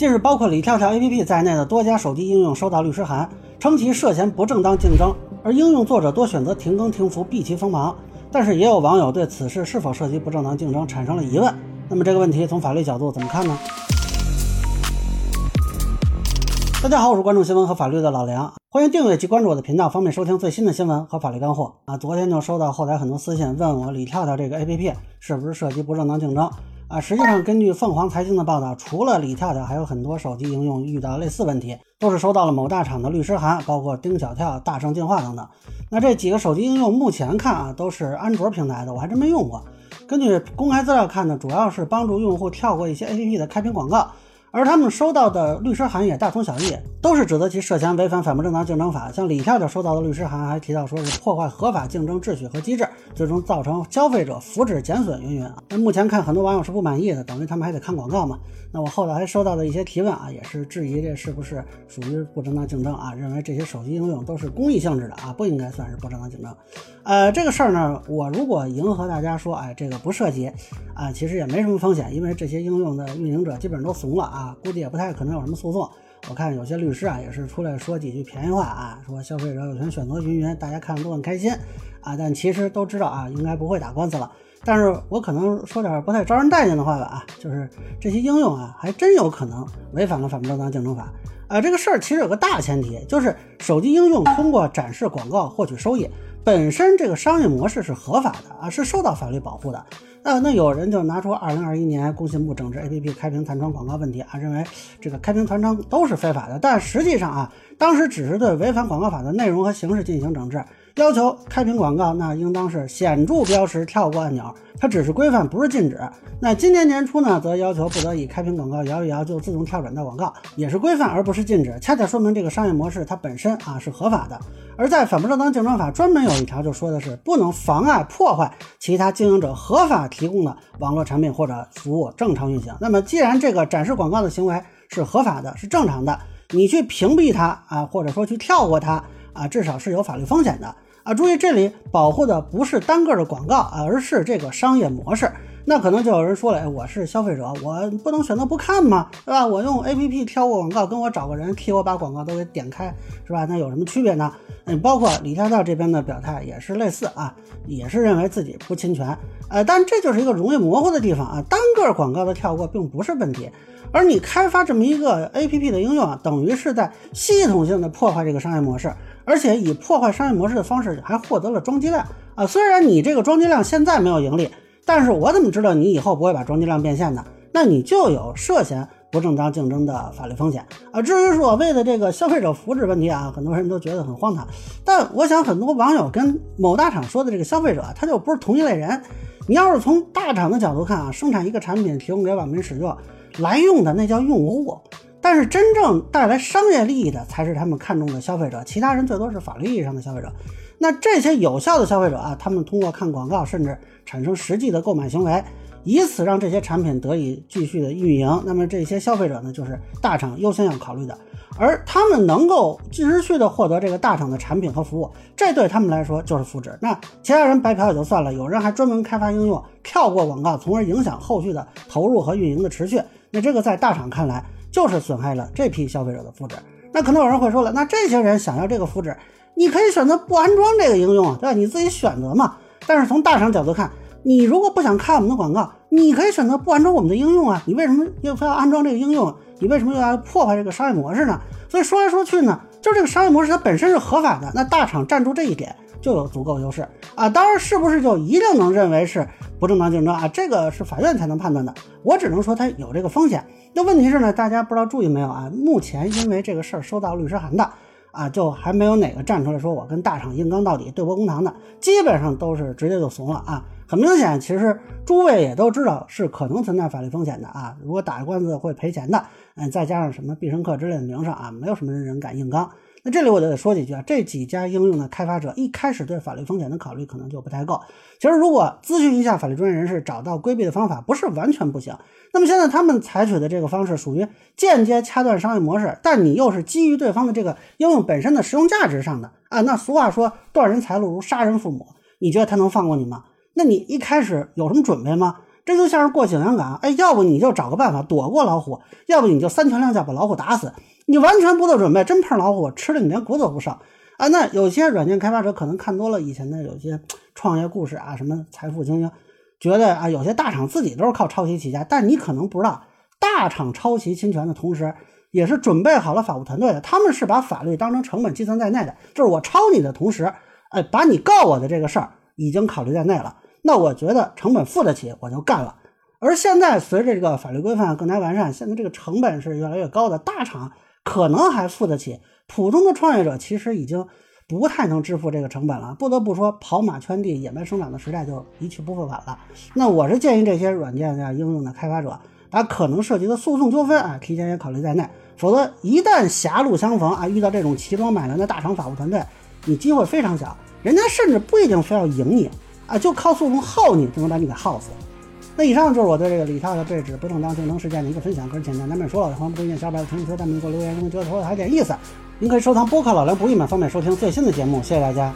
近日，包括李跳跳 APP 在内的多家手机应用收到律师函，称其涉嫌不正当竞争，而应用作者多选择停更停服，避其锋芒。但是，也有网友对此事是否涉及不正当竞争产生了疑问。那么，这个问题从法律角度怎么看呢？大家好，我是关注新闻和法律的老梁，欢迎订阅及关注我的频道，方便收听最新的新闻和法律干货啊！昨天就收到后台很多私信，问我李跳跳这个 APP 是不是涉及不正当竞争啊？实际上，根据凤凰财经的报道，除了李跳跳，还有很多手机应用遇到类似问题，都是收到了某大厂的律师函，包括丁小跳、大圣进化等等。那这几个手机应用目前看啊，都是安卓平台的，我还真没用过。根据公开资料看呢，主要是帮助用户跳过一些 APP 的开屏广告。而他们收到的律师函也大同小异，都是指责其涉嫌违反反不正当竞争法。像李跳跳收到的律师函还提到说是破坏合法竞争秩序和机制，最终造成消费者福祉减损，云云啊。那目前看很多网友是不满意的，等于他们还得看广告嘛。那我后来还收到的一些提问啊，也是质疑这是不是属于不正当竞争啊？认为这些手机应用都是公益性质的啊，不应该算是不正当竞争。呃，这个事儿呢，我如果迎合大家说，哎，这个不涉及啊，其实也没什么风险，因为这些应用的运营者基本上都怂了啊，啊估计也不太可能有什么诉讼。我看有些律师啊，也是出来说几句便宜话啊，说消费者有权选择云云，大家看了都很开心啊，但其实都知道啊，应该不会打官司了。但是我可能说点不太招人待见的话吧啊，就是这些应用啊，还真有可能违反了反不正当竞争法啊。这个事儿其实有个大前提，就是手机应用通过展示广告获取收益。本身这个商业模式是合法的啊，是受到法律保护的。那那有人就拿出二零二一年工信部整治 APP 开屏弹窗广告问题啊，认为这个开屏弹窗都是非法的。但实际上啊，当时只是对违反广告法的内容和形式进行整治。要求开屏广告，那应当是显著标识、跳过按钮，它只是规范，不是禁止。那今年年初呢，则要求不得以开屏广告摇一摇就自动跳转到广告，也是规范而不是禁止，恰恰说明这个商业模式它本身啊是合法的。而在反不正当竞争法专门有一条就说的是不能妨碍、破坏其他经营者合法提供的网络产品或者服务正常运行。那么既然这个展示广告的行为是合法的、是正常的，你去屏蔽它啊，或者说去跳过它。啊，至少是有法律风险的啊！注意，这里保护的不是单个的广告啊，而是这个商业模式。那可能就有人说了，哎，我是消费者，我不能选择不看吗？对吧？我用 APP 跳过广告，跟我找个人替我把广告都给点开，是吧？那有什么区别呢？嗯，包括李跳跳这边的表态也是类似啊，也是认为自己不侵权。呃，但这就是一个容易模糊的地方啊，单个广告的跳过并不是问题，而你开发这么一个 APP 的应用啊，等于是在系统性的破坏这个商业模式。而且以破坏商业模式的方式还获得了装机量啊！虽然你这个装机量现在没有盈利，但是我怎么知道你以后不会把装机量变现呢？那你就有涉嫌不正当竞争的法律风险啊！至于所谓的这个消费者福祉问题啊，很多人都觉得很荒唐。但我想很多网友跟某大厂说的这个消费者，他就不是同一类人。你要是从大厂的角度看啊，生产一个产品提供给网民使用来用的，那叫用户。但是真正带来商业利益的才是他们看中的消费者，其他人最多是法律意义上的消费者。那这些有效的消费者啊，他们通过看广告，甚至产生实际的购买行为，以此让这些产品得以继续的运营。那么这些消费者呢，就是大厂优先要考虑的，而他们能够持续的获得这个大厂的产品和服务，这对他们来说就是福祉。那其他人白嫖也就算了，有人还专门开发应用跳过广告，从而影响后续的投入和运营的持续。那这个在大厂看来。就是损害了这批消费者的福祉。那可能有人会说了，那这些人想要这个福祉，你可以选择不安装这个应用啊，对吧？你自己选择嘛。但是从大厂角度看，你如果不想看我们的广告，你可以选择不安装我们的应用啊。你为什么又非要安装这个应用？你为什么又要破坏这个商业模式呢？所以说来说去呢，就这个商业模式它本身是合法的，那大厂站住这一点。就有足够优势啊！当然，是不是就一定能认为是不正当竞争啊？这个是法院才能判断的。我只能说它有这个风险。那问题是呢，大家不知道注意没有啊？目前因为这个事儿收到律师函的啊，就还没有哪个站出来说我跟大厂硬刚到底、对簿公堂的，基本上都是直接就怂了啊！很明显，其实诸位也都知道是可能存在法律风险的啊！如果打官司会赔钱的，嗯，再加上什么必胜客之类的名声啊，没有什么人敢硬刚。那这里我就得说几句啊，这几家应用的开发者一开始对法律风险的考虑可能就不太够。其实如果咨询一下法律专业人士，找到规避的方法，不是完全不行。那么现在他们采取的这个方式属于间接掐断商业模式，但你又是基于对方的这个应用本身的实用价值上的啊。那俗话说断人财路如杀人父母，你觉得他能放过你吗？那你一开始有什么准备吗？这就像是过景阳岗，哎，要不你就找个办法躲过老虎，要不你就三拳两脚把老虎打死。你完全不做准备，真碰老虎，吃了你连骨头不剩啊！那有些软件开发者可能看多了以前的有些创业故事啊，什么财富精英，觉得啊，有些大厂自己都是靠抄袭起家，但你可能不知道，大厂抄袭侵权的同时，也是准备好了法务团队的，他们是把法律当成成本计算在内的，就是我抄你的同时，哎，把你告我的这个事儿已经考虑在内了。那我觉得成本付得起，我就干了。而现在随着这个法律规范更加完善，现在这个成本是越来越高的，大厂。可能还付得起，普通的创业者其实已经不太能支付这个成本了。不得不说，跑马圈地、野蛮生长的时代就一去不复返了。那我是建议这些软件的应用的开发者，把可能涉及的诉讼纠纷啊，提前也考虑在内。否则，一旦狭路相逢啊，遇到这种奇装满员的大厂法务团队，你机会非常小。人家甚至不一定非要赢你啊，就靠诉讼耗你，就能把你给耗死。那以上就是我对这个李涛的对峙不正当竞争事件的一个分享，个人简单难免说了，欢迎不推荐小白的评论区弹幕给我留言，如果觉得说的还有点意思，您可以收藏播客老梁不郁闷，方便收听最新的节目，谢谢大家。